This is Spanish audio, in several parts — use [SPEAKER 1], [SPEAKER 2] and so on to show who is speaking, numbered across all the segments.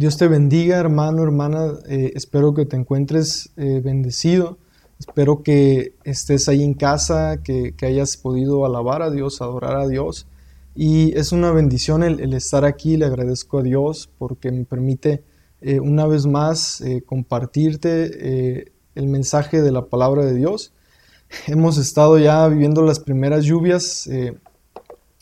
[SPEAKER 1] Dios te bendiga, hermano, hermana. Eh, espero que te encuentres eh, bendecido. Espero que estés ahí en casa, que, hayas podido alabar a Dios, adorar a Dios. Y es una bendición el, estar aquí. Le agradezco a Dios porque me permite eh, una vez más compartirte el mensaje de la palabra de Dios. Hemos estado ya viviendo las primeras lluvias.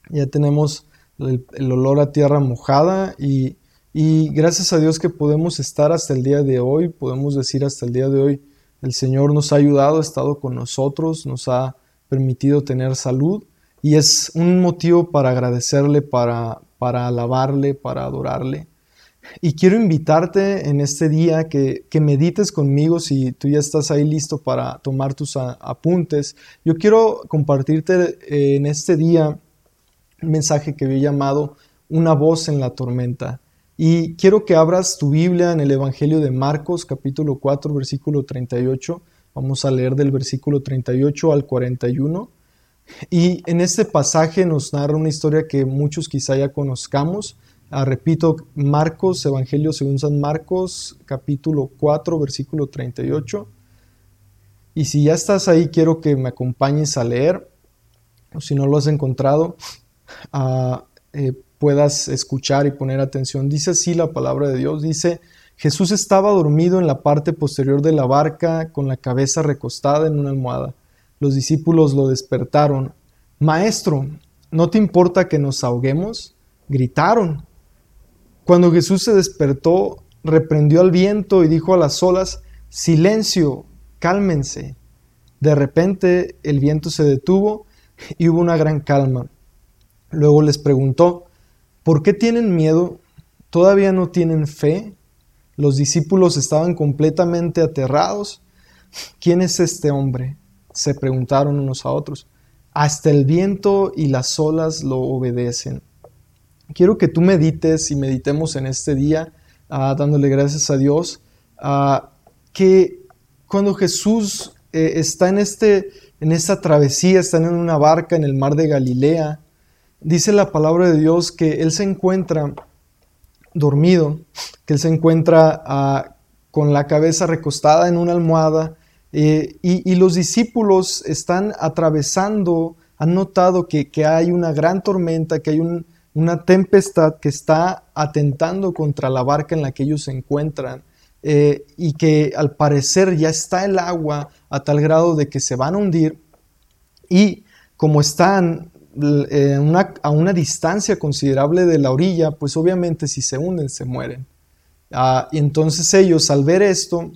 [SPEAKER 1] ya tenemos el, el olor a tierra mojada y y gracias a Dios que podemos estar hasta el día de hoy, podemos decir hasta el día de hoy, el Señor nos ha ayudado, ha estado con nosotros, nos ha permitido tener salud y es un motivo para agradecerle, para, para alabarle, para adorarle. Y quiero invitarte en este día que, que, medites conmigo si tú ya estás ahí listo para tomar tus apuntes. Yo quiero compartirte eh, en este día un mensaje que había llamado Una voz en la tormenta. Y quiero que abras tu Biblia en el Evangelio de Marcos, capítulo 4, versículo 38. Vamos a leer del versículo 38 al 41. Y en este pasaje nos narra una historia que muchos quizá ya conozcamos. Ah, repito, Marcos, Evangelio según San Marcos, capítulo 4, versículo 38. Y si ya estás ahí, quiero que me acompañes a leer. O si no lo has encontrado, uh, puedas escuchar y poner atención. Dice así la palabra de Dios, dice, Jesús estaba dormido en la parte posterior de la barca con la cabeza recostada en una almohada. Los discípulos lo despertaron. Maestro, ¿no te importa que nos ahoguemos? Gritaron. Cuando Jesús se despertó, reprendió al viento y dijo a las olas, Silencio, cálmense. De repente el viento se detuvo y hubo una gran calma. Luego les preguntó, ¿Por qué tienen miedo? ¿Todavía no tienen fe? Los discípulos estaban completamente aterrados. ¿Quién es este hombre? se preguntaron unos a otros. Hasta el viento y las olas lo obedecen. Quiero que tú medites y meditemos en este día, ah, dándole gracias a Dios, ah, que cuando Jesús eh, está en, este, en esta travesía, están en una barca en el mar de Galilea, dice la palabra de Dios que Él se encuentra dormido, que Él se encuentra ah, con la cabeza recostada en una almohada eh, y, los discípulos están atravesando, han notado que, hay una gran tormenta, que hay una tempestad que está atentando contra la barca en la que ellos se encuentran. Eh, y que al parecer ya está el agua a tal grado de que se van a hundir y como están eh, a una distancia considerable de la orilla, pues obviamente si se hunden se mueren. Ah, y entonces ellos al ver esto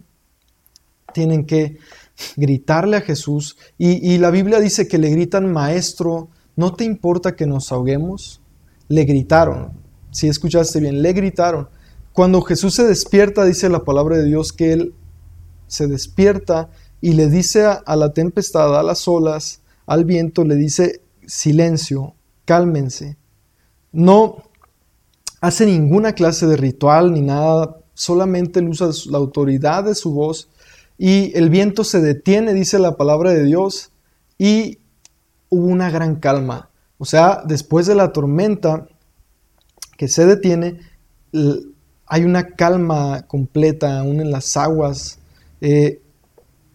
[SPEAKER 1] tienen que gritarle a Jesús y, la Biblia dice que le gritan, maestro, ¿no te importa que nos ahoguemos? Le gritaron, si escuchaste bien, le gritaron. Cuando Jesús se despierta, dice la palabra de Dios que él se despierta y le dice a la tempestad, a las olas, al viento, le dice, silencio, cálmense. No hace ninguna clase de ritual ni nada, solamente usa la autoridad de su voz y el viento se detiene, dice la palabra de Dios, y hubo una gran calma. O sea, después de la tormenta que se detiene, hay una calma completa aún en las aguas. Eh,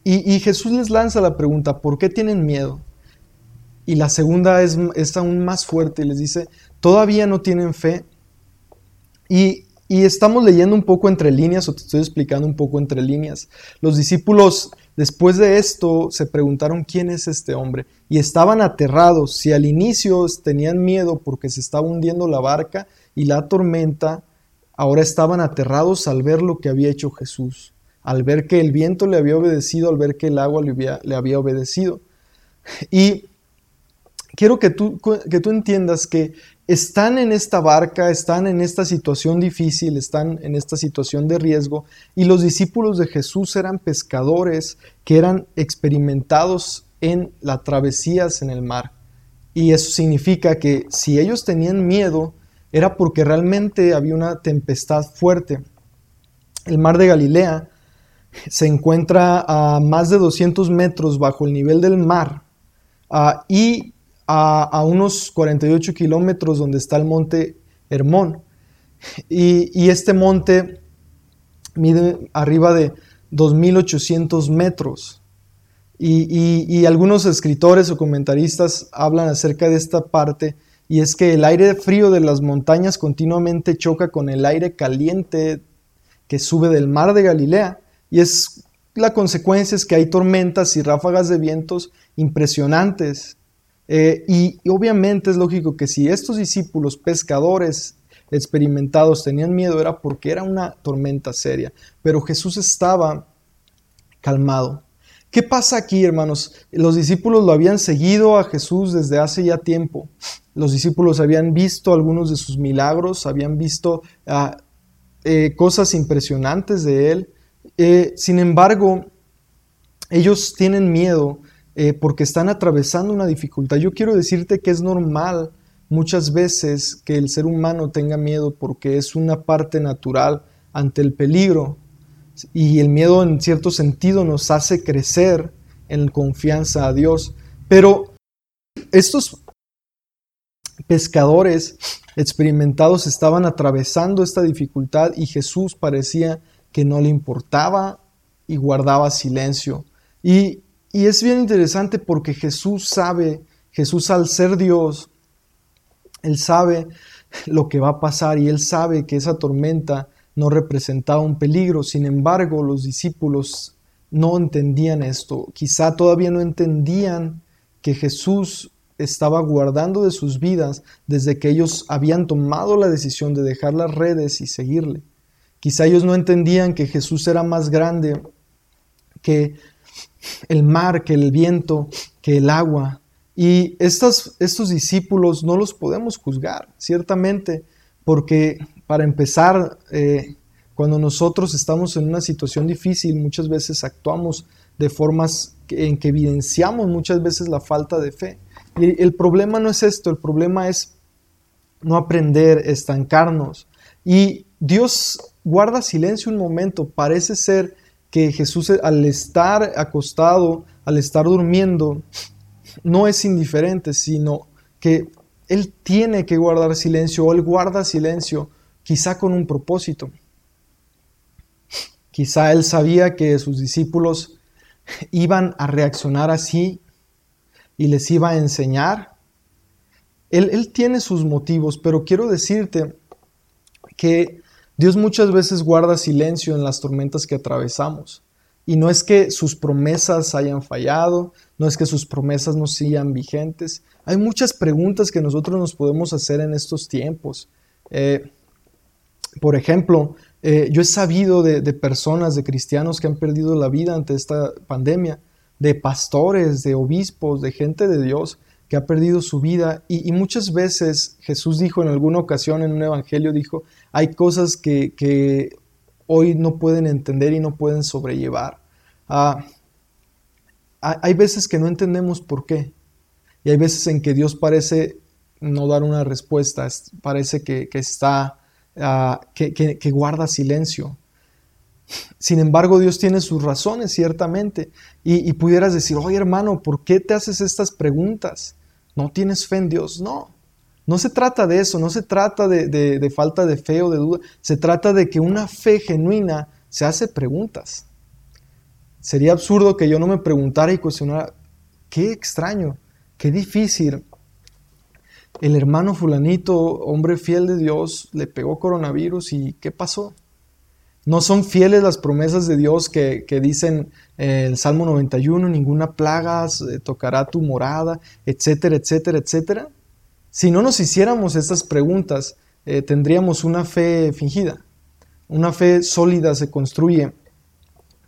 [SPEAKER 1] y Jesús les lanza la pregunta, ¿por qué tienen miedo? Y la segunda es, aún más fuerte y les dice, todavía no tienen fe. Y, estamos leyendo un poco entre líneas, o te estoy explicando un poco entre líneas. Los discípulos después de esto se preguntaron quién es este hombre y estaban aterrados. Si al inicio tenían miedo porque se estaba hundiendo la barca y la tormenta, ahora estaban aterrados al ver lo que había hecho Jesús, al ver que el viento le había obedecido, al ver que el agua le había, le había obedecido. Y quiero que tú, que tú entiendas que están en esta barca, están en esta situación difícil, están en esta situación de riesgo, y los discípulos de Jesús eran pescadores que eran experimentados en las travesías en el mar. Y eso significa que si ellos tenían miedo, era porque realmente había una tempestad fuerte. El mar de Galilea se encuentra a más de 200 metros bajo el nivel del mar ah, y a, unos 48 kilómetros donde está el monte Hermón. Y, este monte mide arriba de 2.800 metros. Y, algunos escritores o comentaristas hablan acerca de esta parte, y es que el aire frío de las montañas continuamente choca con el aire caliente que sube del mar de Galilea, y es la consecuencia es que hay tormentas y ráfagas de vientos impresionantes. Eh, y, obviamente es lógico que si estos discípulos pescadores experimentados tenían miedo era porque era una tormenta seria, pero Jesús estaba calmado. ¿Qué pasa aquí, hermanos? Los discípulos lo habían seguido a Jesús desde hace ya tiempo. Los discípulos habían visto algunos de sus milagros, habían visto ah, eh, cosas impresionantes de él. Eh, sin embargo, ellos tienen miedo eh, porque están atravesando una dificultad. Yo quiero decirte que es normal muchas veces que el ser humano tenga miedo porque es una parte natural ante el peligro y el miedo en cierto sentido nos hace crecer en confianza a Dios. Pero estos pescadores experimentados estaban atravesando esta dificultad y Jesús parecía que no le importaba y guardaba silencio. Y, es bien interesante porque Jesús sabe, Jesús al ser Dios, Él sabe lo que va a pasar y Él sabe que esa tormenta no representaba un peligro. Sin embargo, los discípulos no entendían esto. Quizá todavía no entendían que Jesús estaba guardando de sus vidas desde que ellos habían tomado la decisión de dejar las redes y seguirle. Quizá ellos no entendían que Jesús era más grande que el mar, que el viento, que el agua. Y estos, estos discípulos no los podemos juzgar, ciertamente, porque para empezar, eh, cuando nosotros estamos en una situación difícil, muchas veces actuamos de formas en que evidenciamos muchas veces la falta de fe. Y el problema no es esto, el problema es no aprender, estancarnos. Y Dios guarda silencio un momento. Parece ser que Jesús al estar acostado, al estar durmiendo, no es indiferente, sino que Él tiene que guardar silencio o Él guarda silencio, quizá con un propósito. Quizá Él sabía que sus discípulos iban a reaccionar así y les iba a enseñar. Él, él tiene sus motivos, pero quiero decirte que Dios muchas veces guarda silencio en las tormentas que atravesamos. Y no es que sus promesas hayan fallado, no es que sus promesas no sigan vigentes. Hay muchas preguntas que nosotros nos podemos hacer en estos tiempos. Eh, por ejemplo, eh, yo he sabido de, de, personas, de cristianos que han perdido la vida ante esta pandemia, de pastores, de obispos, de gente de Dios que ha perdido su vida. Y, muchas veces Jesús dijo en alguna ocasión en un evangelio, dijo, hay cosas que, hoy no pueden entender y no pueden sobrellevar. Ah, hay veces que no entendemos por qué. Y hay veces en que Dios parece no dar una respuesta, parece que, está, ah, que, guarda silencio. Sin embargo, Dios tiene sus razones, ciertamente. Y, y, pudieras decir, oye hermano, ¿por qué te haces estas preguntas? ¿No tienes fe en Dios? No. No se trata de eso, no se trata de, falta de fe o de duda, se trata de que una fe genuina se hace preguntas. Sería absurdo que yo no me preguntara y cuestionara, qué extraño, qué difícil. El hermano fulanito, hombre fiel de Dios, le pegó coronavirus y ¿qué pasó? No son fieles las promesas de Dios que, dicen eh, el Salmo 91, ninguna plaga eh, tocará tu morada, etcétera, etcétera, etcétera. Si no nos hiciéramos estas preguntas, eh, tendríamos una fe fingida. Una fe sólida se construye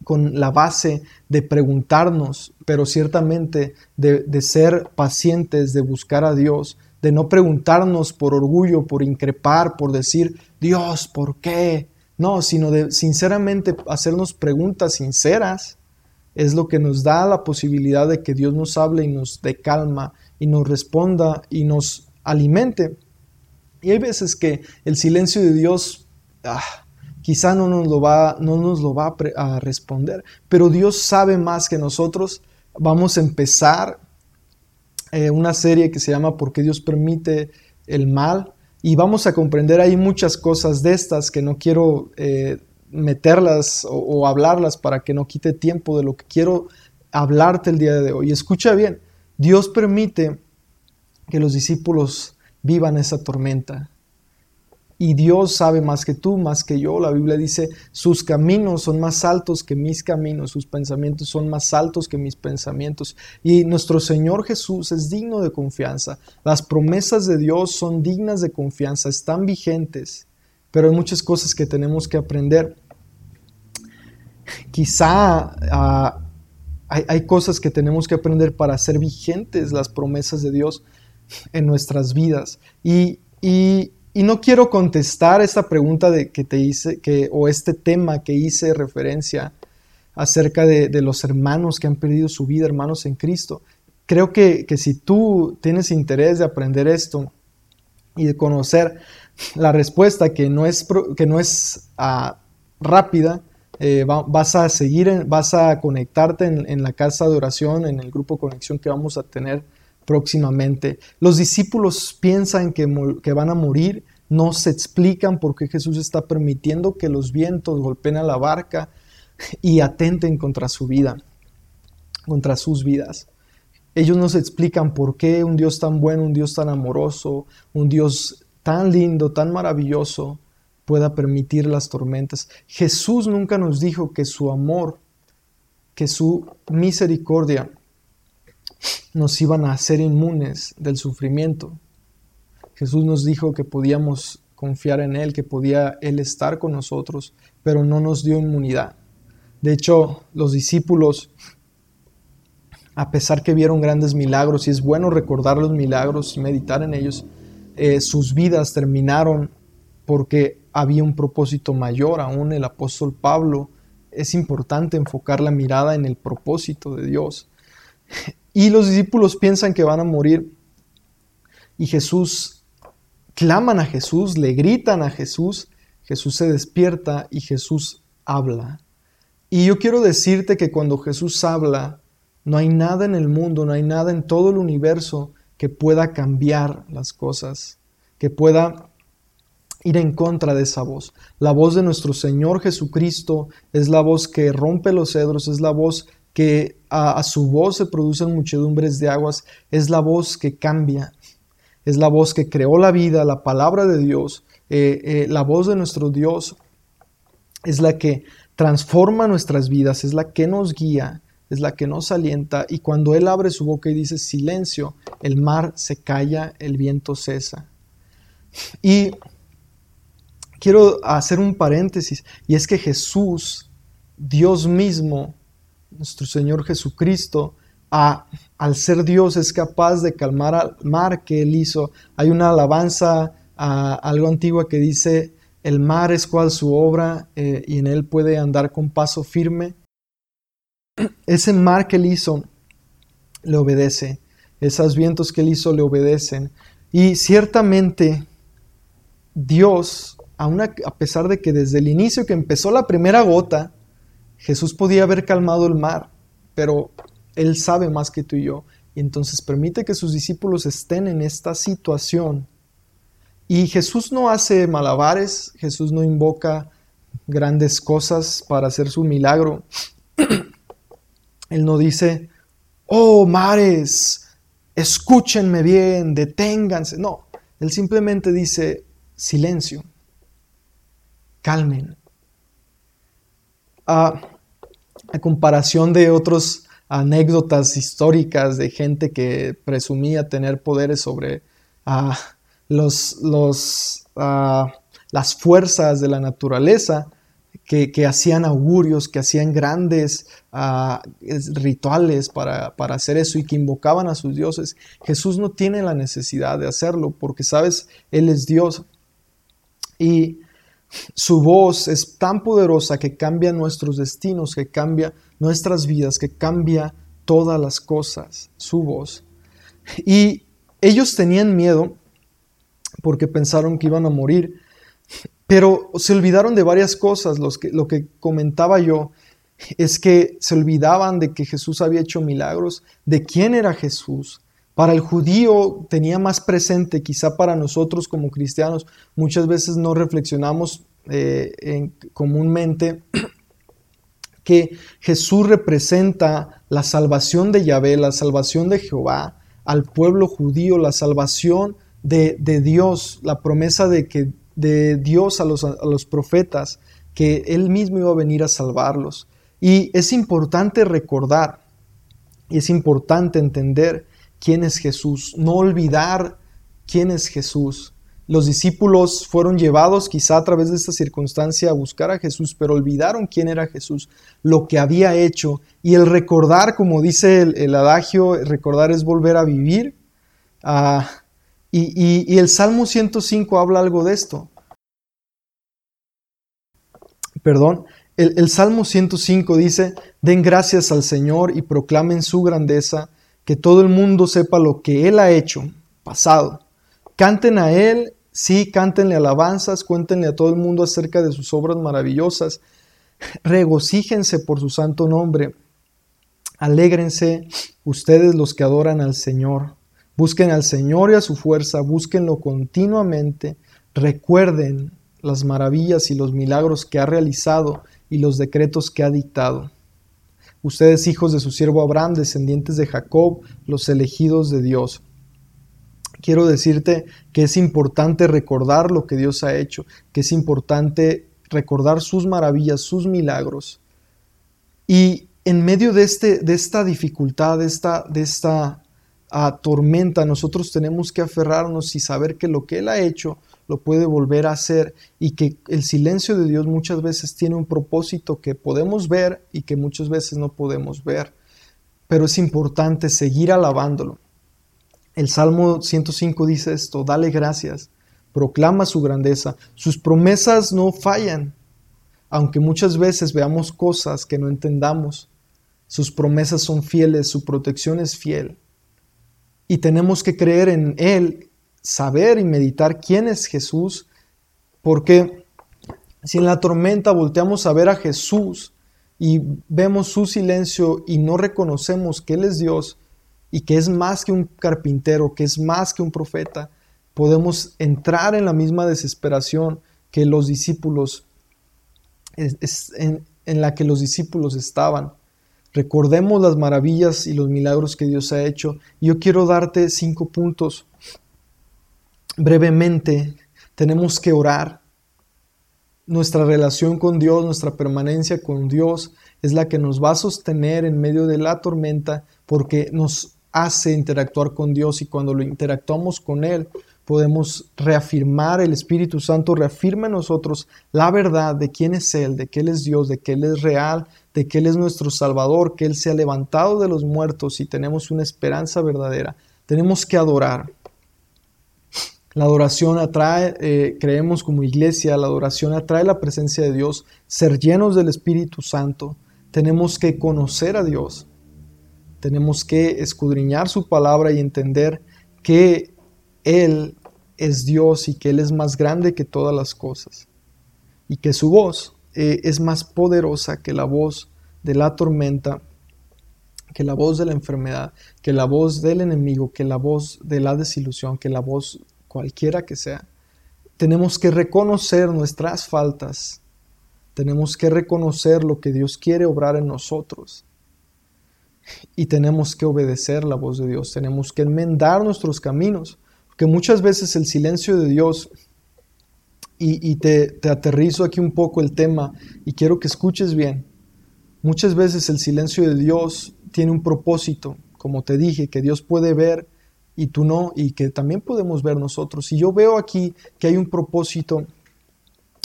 [SPEAKER 1] con la base de preguntarnos, pero ciertamente de, de, ser pacientes, de buscar a Dios, de no preguntarnos por orgullo, por increpar, por decir, Dios, ¿por qué? No, sino de sinceramente hacernos preguntas sinceras es lo que nos da la posibilidad de que Dios nos hable y nos dé calma y nos responda y nos alimente. Y hay veces que el silencio de Dios ah, quizá no nos lo va, no nos lo va a, responder, pero Dios sabe más que nosotros. Vamos a empezar eh, una serie que se llama ¿Por qué Dios permite el mal? Y vamos a comprender ahí muchas cosas de estas que no quiero eh, meterlas o, hablarlas para que no quite tiempo de lo que quiero hablarte el día de hoy. Escucha bien, Dios permite que los discípulos vivan esa tormenta. Y Dios sabe más que tú, más que yo. La Biblia dice, sus caminos son más altos que mis caminos, sus pensamientos son más altos que mis pensamientos. Y nuestro Señor Jesús es digno de confianza. Las promesas de Dios son dignas de confianza, están vigentes, pero hay muchas cosas que tenemos que aprender. Quizá ah, hay, cosas que tenemos que aprender para hacer vigentes las promesas de Dios en nuestras vidas. Y, y y no quiero contestar esta pregunta de, que te hice, que, o este tema que hice referencia acerca de, los hermanos que han perdido su vida, hermanos en Cristo. Creo que, si tú tienes interés de aprender esto y de conocer la respuesta que no es, que no es ah, rápida, eh, vas a seguir, vas a conectarte en, en, la casa de oración, en el grupo conexión que vamos a tener próximamente. Los discípulos piensan que, van a morir, no se explican por qué Jesús está permitiendo que los vientos golpeen a la barca y atenten contra su vida, contra sus vidas. Ellos no se explican por qué un Dios tan bueno, un Dios tan amoroso, un Dios tan lindo, tan maravilloso, pueda permitir las tormentas. Jesús nunca nos dijo que su amor, que su misericordia nos iban a hacer inmunes del sufrimiento. Jesús nos dijo que podíamos confiar en Él, que podía Él estar con nosotros, pero no nos dio inmunidad. De hecho, los discípulos, a pesar que vieron grandes milagros, y es bueno recordar los milagros y meditar en ellos, eh, sus vidas terminaron porque había un propósito mayor. Aún el apóstol Pablo es importante enfocar la mirada en el propósito de Dios. Y los discípulos piensan que van a morir y Jesús, claman a Jesús, le gritan a Jesús, Jesús se despierta y Jesús habla. Y yo quiero decirte que cuando Jesús habla, no hay nada en el mundo, no hay nada en todo el universo que pueda cambiar las cosas, que pueda ir en contra de esa voz. La voz de nuestro Señor Jesucristo es la voz que rompe los cedros, es la voz que a, su voz se producen muchedumbres de aguas, es la voz que cambia, es la voz que creó la vida, la palabra de Dios, eh, eh, la voz de nuestro Dios es la que transforma nuestras vidas, es la que nos guía, es la que nos alienta y cuando Él abre su boca y dice silencio, el mar se calla, el viento cesa. Y quiero hacer un paréntesis y es que Jesús, Dios mismo, nuestro Señor Jesucristo, al ser Dios, es capaz de calmar al mar que Él hizo. Hay una alabanza a algo antigua que dice, el mar es cual su obra eh, y en Él puede andar con paso firme. Ese mar que Él hizo le obedece, esos vientos que Él hizo le obedecen. Y ciertamente Dios, a pesar de que desde el inicio que empezó la primera gota, Jesús podía haber calmado el mar, pero Él sabe más que tú y yo. Y entonces permite que sus discípulos estén en esta situación. Y Jesús no hace malabares, Jesús no invoca grandes cosas para hacer su milagro. Él no dice, oh mares, escúchenme bien, deténganse. No, Él simplemente dice, silencio, calmen, a, comparación de otras anécdotas históricas de gente que presumía tener poderes sobre los, los, las fuerzas de la naturaleza, que, hacían augurios, que hacían grandes rituales para, para, hacer eso y que invocaban a sus dioses. Jesús no tiene la necesidad de hacerlo porque, sabes, Él es Dios. Y su voz es tan poderosa que cambia nuestros destinos, que cambia nuestras vidas, que cambia todas las cosas, su voz. Y ellos tenían miedo porque pensaron que iban a morir, pero se olvidaron de varias cosas. lo que comentaba yo es que se olvidaban de que Jesús había hecho milagros, de quién era Jesús, Para el judío tenía más presente, quizá para nosotros como cristianos, muchas veces no reflexionamos eh, comúnmente que Jesús representa la salvación de Yahvé, la salvación de Jehová al pueblo judío, la salvación de, Dios, la promesa de que de Dios a los, a los profetas, que Él mismo iba a venir a salvarlos. Y es importante recordar, y es importante entender quién es Jesús, no olvidar quién es Jesús. Los discípulos fueron llevados quizá a través de esta circunstancia a buscar a Jesús, pero olvidaron quién era Jesús, lo que había hecho. Y el recordar, como dice el, adagio, recordar es volver a vivir. Ah, y, el Salmo 105 habla algo de esto. Perdón, el, el Salmo 105 dice, den gracias al Señor y proclamen su grandeza, que todo el mundo sepa lo que Él ha hecho, pasado. Canten a Él Sí, cántenle alabanzas, cuéntenle a todo el mundo acerca de sus obras maravillosas. Regocíjense por su santo nombre. Alégrense ustedes los que adoran al Señor. Busquen al Señor y a su fuerza, búsquenlo continuamente. Recuerden las maravillas y los milagros que ha realizado y los decretos que ha dictado. Ustedes hijos de su siervo Abraham, descendientes de Jacob, los elegidos de Dios quiero decirte que es importante recordar lo que Dios ha hecho, que es importante recordar sus maravillas, sus milagros. Y en medio de, este, de esta dificultad, de esta, de esta ah, tormenta, nosotros tenemos que aferrarnos y saber que lo que Él ha hecho lo puede volver a hacer y que el silencio de Dios muchas veces tiene un propósito que podemos ver y que muchas veces no podemos ver. Pero es importante seguir alabándolo el Salmo 105 dice esto, dale gracias, proclama su grandeza, sus promesas no fallan, aunque muchas veces veamos cosas que no entendamos, sus promesas son fieles, su protección es fiel. Y tenemos que creer en Él, saber y meditar quién es Jesús, porque si en la tormenta volteamos a ver a Jesús y vemos su silencio y no reconocemos que Él es Dios, y que es más que un carpintero, que es más que un profeta, podemos entrar en la misma desesperación que los discípulos, en, la que los discípulos estaban. Recordemos las maravillas y los milagros que Dios ha hecho. Yo quiero darte cinco puntos. Brevemente, tenemos que orar. Nuestra relación con Dios, nuestra permanencia con Dios es la que nos va a sostener en medio de la tormenta porque nos hace interactuar con Dios y cuando lo interactuamos con Él, podemos reafirmar, el Espíritu Santo reafirma en nosotros la verdad de quién es Él, de que Él es Dios, de que Él es real, de que Él es nuestro Salvador, que Él se ha levantado de los muertos y tenemos una esperanza verdadera. Tenemos que adorar. La adoración atrae, eh, creemos como iglesia, la adoración atrae la presencia de Dios, ser llenos del Espíritu Santo. Tenemos que conocer a Dios. Tenemos que escudriñar su palabra y entender que Él es Dios y que Él es más grande que todas las cosas. Y que su voz eh, es más poderosa que la voz de la tormenta, que la voz de la enfermedad, que la voz del enemigo, que la voz de la desilusión, que la voz cualquiera que sea. Tenemos que reconocer nuestras faltas. Tenemos que reconocer lo que Dios quiere obrar en nosotros. Y tenemos que obedecer la voz de Dios, tenemos que enmendar nuestros caminos, porque muchas veces el silencio de Dios, y, te, te aterrizo aquí un poco el tema y quiero que escuches bien, muchas veces el silencio de Dios tiene un propósito, como te dije, que Dios puede ver y tú no, y que también podemos ver nosotros. Y yo veo aquí que hay un propósito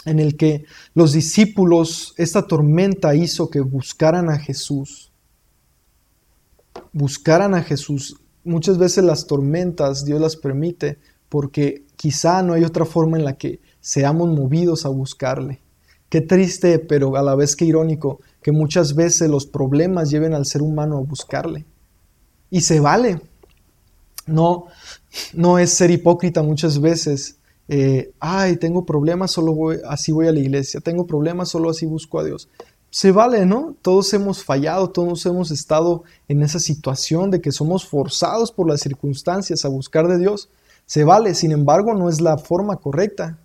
[SPEAKER 1] en el que los discípulos, esta tormenta hizo que buscaran a Jesús buscaran a Jesús. Muchas veces las tormentas Dios las permite porque quizá no hay otra forma en la que seamos movidos a buscarle. Qué triste, pero a la vez que irónico, que muchas veces los problemas lleven al ser humano a buscarle. Y se vale. No, no es ser hipócrita muchas veces. Eh, ay, tengo problemas, solo voy, así voy a la iglesia. Tengo problemas, solo así busco a Dios. se vale, ¿no? Todos hemos fallado, todos hemos estado en esa situación de que somos forzados por las circunstancias a buscar de Dios. Se vale, sin embargo, no es la forma correcta,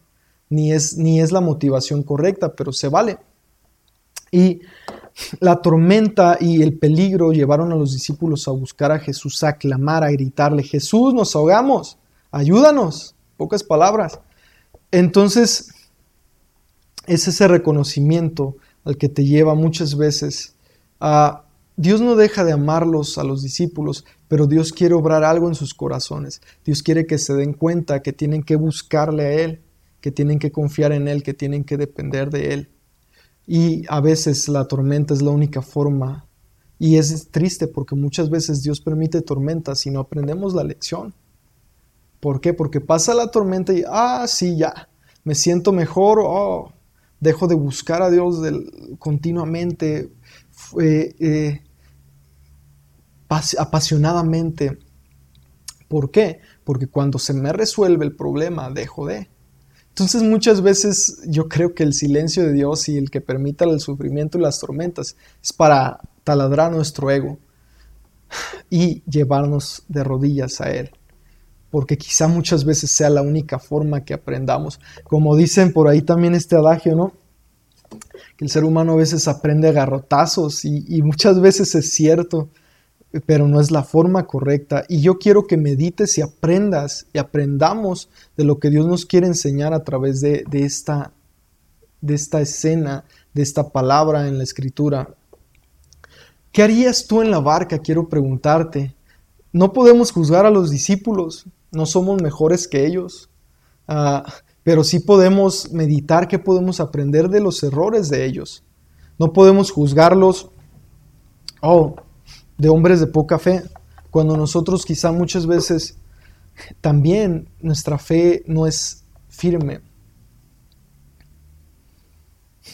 [SPEAKER 1] ni es, ni es la motivación correcta, pero se vale. Y la tormenta y el peligro llevaron a los discípulos a buscar a Jesús, a clamar, a gritarle, Jesús, nos ahogamos, ayúdanos, pocas palabras. Entonces, es ese reconocimiento al que te lleva muchas veces a... Dios no deja de amarlos a los discípulos, pero Dios quiere obrar algo en sus corazones. Dios quiere que se den cuenta que tienen que buscarle a Él, que tienen que confiar en Él, que tienen que depender de Él. Y a veces la tormenta es la única forma. Y es triste porque muchas veces Dios permite tormentas y no aprendemos la lección. ¿Por qué? Porque pasa la tormenta y, ah, sí, ya, me siento mejor, oh, dejo de buscar a Dios continuamente, eh, apasionadamente. ¿Por qué? Porque cuando se me resuelve el problema, dejo de. Entonces muchas veces yo creo que el silencio de Dios y el que permita el sufrimiento y las tormentas es para taladrar nuestro ego y llevarnos de rodillas a Él. Porque quizá muchas veces sea la única forma que aprendamos. Como dicen por ahí también este adagio, ¿no? Que el ser humano a veces aprende a garrotazos y, y muchas veces es cierto pero no es la forma correcta. Y yo quiero que medites y aprendas y aprendamos de lo que Dios nos quiere enseñar a través de, esta, de esta escena, de esta palabra en la escritura. ¿Qué harías tú en la barca? Quiero preguntarte. No podemos juzgar a los discípulos, no somos mejores que ellos, ah, pero sí podemos meditar qué podemos aprender de los errores de ellos. No podemos juzgarlos. Oh, de hombres de poca fe, cuando nosotros quizá muchas veces también nuestra fe no es firme.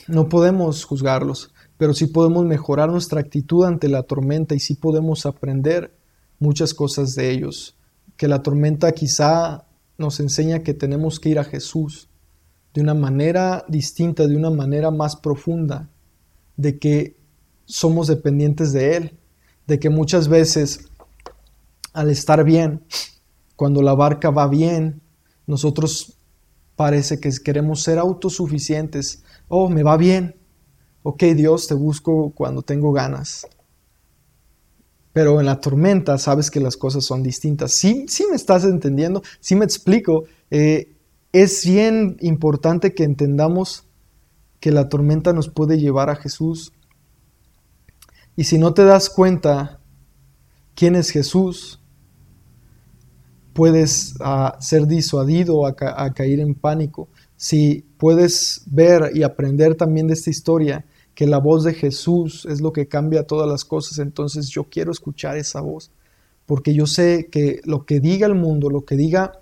[SPEAKER 1] No podemos juzgarlos, pero sí podemos mejorar nuestra actitud ante la tormenta y sí podemos aprender muchas cosas de ellos. Que la tormenta quizá nos enseña que tenemos que ir a Jesús de una manera distinta, de una manera más profunda, de que somos dependientes de Él de que muchas veces al estar bien, cuando la barca va bien, nosotros parece que queremos ser autosuficientes. Oh, me va bien. Ok, Dios, te busco cuando tengo ganas. Pero en la tormenta sabes que las cosas son distintas. Sí, sí me estás entendiendo, sí me explico. Eh, es bien importante que entendamos que la tormenta nos puede llevar a Jesús y si no te das cuenta quién es Jesús, puedes ah, ser disuadido a, a caer en pánico. Si puedes ver y aprender también de esta historia que la voz de Jesús es lo que cambia todas las cosas, entonces yo quiero escuchar esa voz, porque yo sé que lo que diga el mundo, lo que diga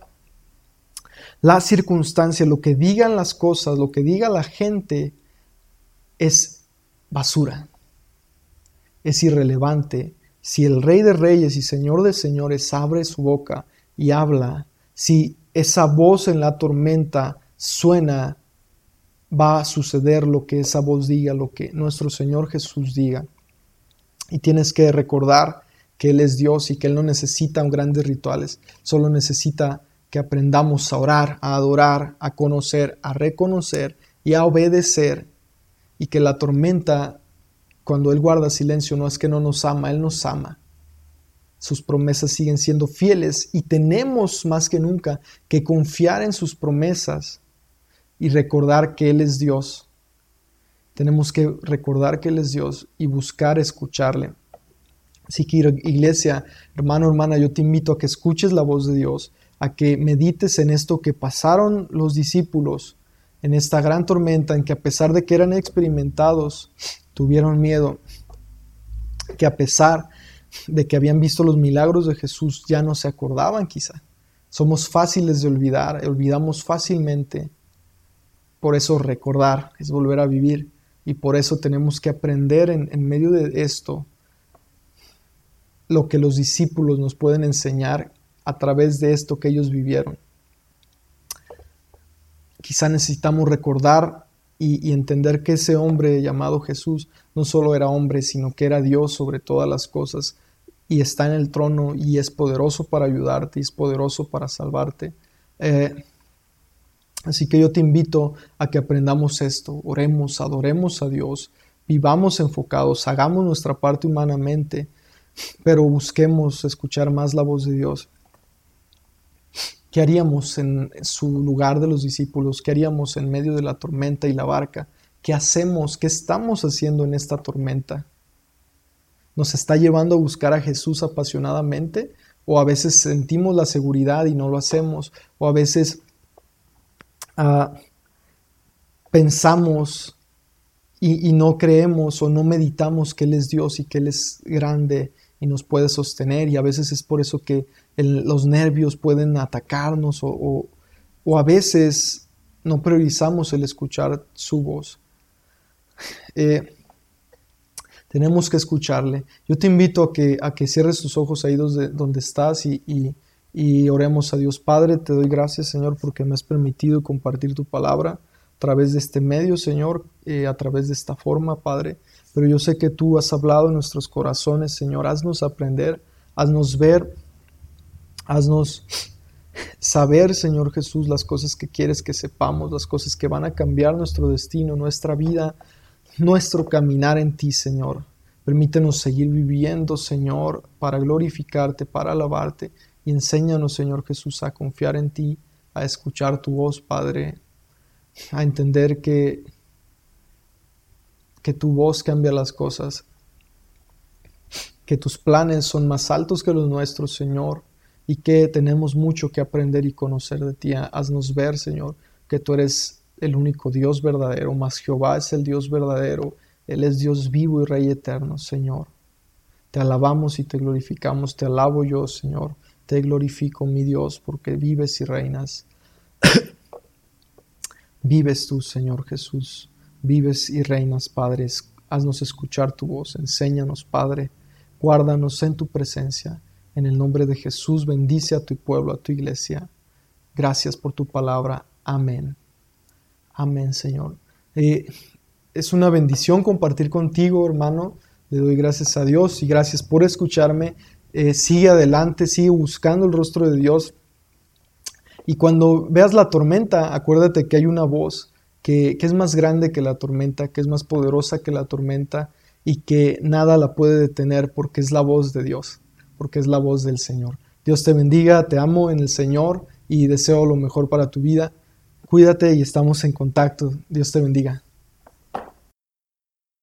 [SPEAKER 1] la circunstancia, lo que digan las cosas, lo que diga la gente, es basura es irrelevante si el Rey de Reyes y Señor de Señores abre su boca y habla, si esa voz en la tormenta suena, va a suceder lo que esa voz diga, lo que nuestro Señor Jesús diga. Y tienes que recordar que Él es Dios y que Él no necesita grandes rituales, solo necesita que aprendamos a orar, a adorar, a conocer, a reconocer y a obedecer y que la tormenta cuando Él guarda silencio no es que no nos ama, Él nos ama. Sus promesas siguen siendo fieles y tenemos más que nunca que confiar en sus promesas y recordar que Él es Dios. Tenemos que recordar que Él es Dios y buscar escucharle. Así que iglesia, hermano, hermana, yo te invito a que escuches la voz de Dios, a que medites en esto que pasaron los discípulos en esta gran tormenta, en que a pesar de que eran experimentados, tuvieron miedo, que a pesar de que habían visto los milagros de Jesús, ya no se acordaban quizá. Somos fáciles de olvidar, olvidamos fácilmente. Por eso recordar es volver a vivir y por eso tenemos que aprender en, en medio de esto lo que los discípulos nos pueden enseñar a través de esto que ellos vivieron. Quizá necesitamos recordar y, entender que ese hombre llamado Jesús no solo era hombre, sino que era Dios sobre todas las cosas y está en el trono y es poderoso para ayudarte y es poderoso para salvarte. Eh, así que yo te invito a que aprendamos esto, oremos, adoremos a Dios, vivamos enfocados, hagamos nuestra parte humanamente, pero busquemos escuchar más la voz de Dios. ¿Qué haríamos en su lugar de los discípulos? ¿Qué haríamos en medio de la tormenta y la barca? ¿Qué hacemos? ¿Qué estamos haciendo en esta tormenta? ¿Nos está llevando a buscar a Jesús apasionadamente? ¿O a veces sentimos la seguridad y no lo hacemos? ¿O a veces ah, pensamos y, y no creemos o no meditamos que Él es Dios y que Él es grande y nos puede sostener? Y a veces es por eso que los nervios pueden atacarnos o, a veces no priorizamos el escuchar su voz. Eh, tenemos que escucharle. Yo te invito a que, a que cierres tus ojos ahí donde, donde estás y, y, oremos a Dios. Padre, te doy gracias, Señor, porque me has permitido compartir tu palabra a través de este medio, Señor, eh, a través de esta forma, Padre. Pero yo sé que tú has hablado en nuestros corazones, Señor. Haznos aprender, haznos ver Haznos saber, Señor Jesús, las cosas que quieres que sepamos, las cosas que van a cambiar nuestro destino, nuestra vida, nuestro caminar en ti, Señor. Permítenos seguir viviendo, Señor, para glorificarte, para alabarte. Y enséñanos, Señor Jesús, a confiar en ti, a escuchar tu voz, Padre, a entender que, que tu voz cambia las cosas, que tus planes son más altos que los nuestros, Señor y que tenemos mucho que aprender y conocer de ti. Haznos ver, Señor, que tú eres el único Dios verdadero, mas Jehová es el Dios verdadero, Él es Dios vivo y Rey eterno, Señor. Te alabamos y te glorificamos, te alabo yo, Señor, te glorifico, mi Dios, porque vives y reinas. vives tú, Señor Jesús, vives y reinas, Padre. Haznos escuchar tu voz, enséñanos, Padre, guárdanos en tu presencia en el nombre de Jesús, bendice a tu pueblo, a tu iglesia. Gracias por tu palabra. Amén. Amén, Señor. Eh, es una bendición compartir contigo, hermano. Le doy gracias a Dios y gracias por escucharme. Eh, sigue adelante, sigue buscando el rostro de Dios. Y cuando veas la tormenta, acuérdate que hay una voz que, es más grande que la tormenta, que es más poderosa que la tormenta y que nada la puede detener porque es la voz de Dios porque es la voz del Señor. Dios te bendiga, te amo en el Señor y deseo lo mejor para tu vida. Cuídate y estamos en contacto. Dios te bendiga.